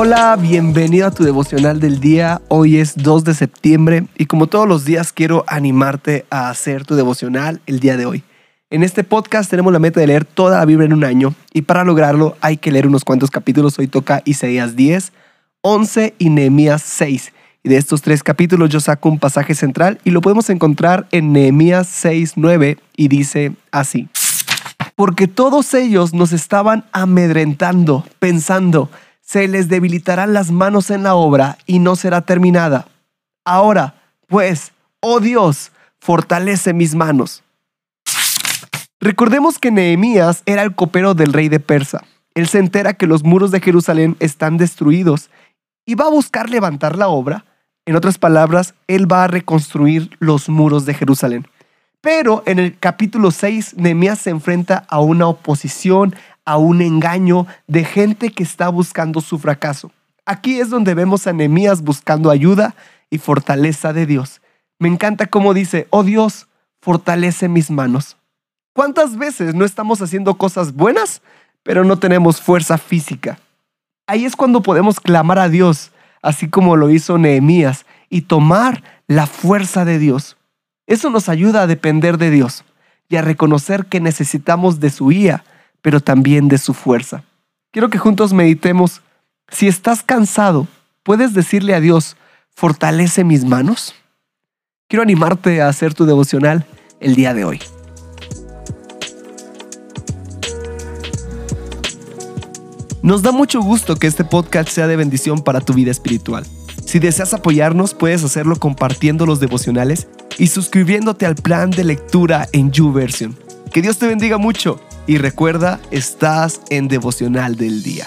Hola, bienvenido a tu devocional del día. Hoy es 2 de septiembre y como todos los días quiero animarte a hacer tu devocional el día de hoy. En este podcast tenemos la meta de leer toda la Biblia en un año y para lograrlo hay que leer unos cuantos capítulos. Hoy toca Isaías 10, 11 y Nehemías 6. Y de estos tres capítulos yo saco un pasaje central y lo podemos encontrar en Nehemías 6, 9 y dice así. Porque todos ellos nos estaban amedrentando, pensando, se les debilitarán las manos en la obra y no será terminada. Ahora, pues, oh Dios, fortalece mis manos. Recordemos que Nehemías era el copero del rey de Persa. Él se entera que los muros de Jerusalén están destruidos y va a buscar levantar la obra. En otras palabras, él va a reconstruir los muros de Jerusalén. Pero en el capítulo 6, Nehemías se enfrenta a una oposición, a un engaño de gente que está buscando su fracaso. Aquí es donde vemos a Nehemías buscando ayuda y fortaleza de Dios. Me encanta cómo dice, oh Dios, fortalece mis manos. ¿Cuántas veces no estamos haciendo cosas buenas, pero no tenemos fuerza física? Ahí es cuando podemos clamar a Dios, así como lo hizo Nehemías, y tomar la fuerza de Dios. Eso nos ayuda a depender de Dios y a reconocer que necesitamos de su guía pero también de su fuerza. Quiero que juntos meditemos, si estás cansado, ¿puedes decirle a Dios, fortalece mis manos? Quiero animarte a hacer tu devocional el día de hoy. Nos da mucho gusto que este podcast sea de bendición para tu vida espiritual. Si deseas apoyarnos, puedes hacerlo compartiendo los devocionales y suscribiéndote al plan de lectura en YouVersion. Que Dios te bendiga mucho y recuerda, estás en devocional del día.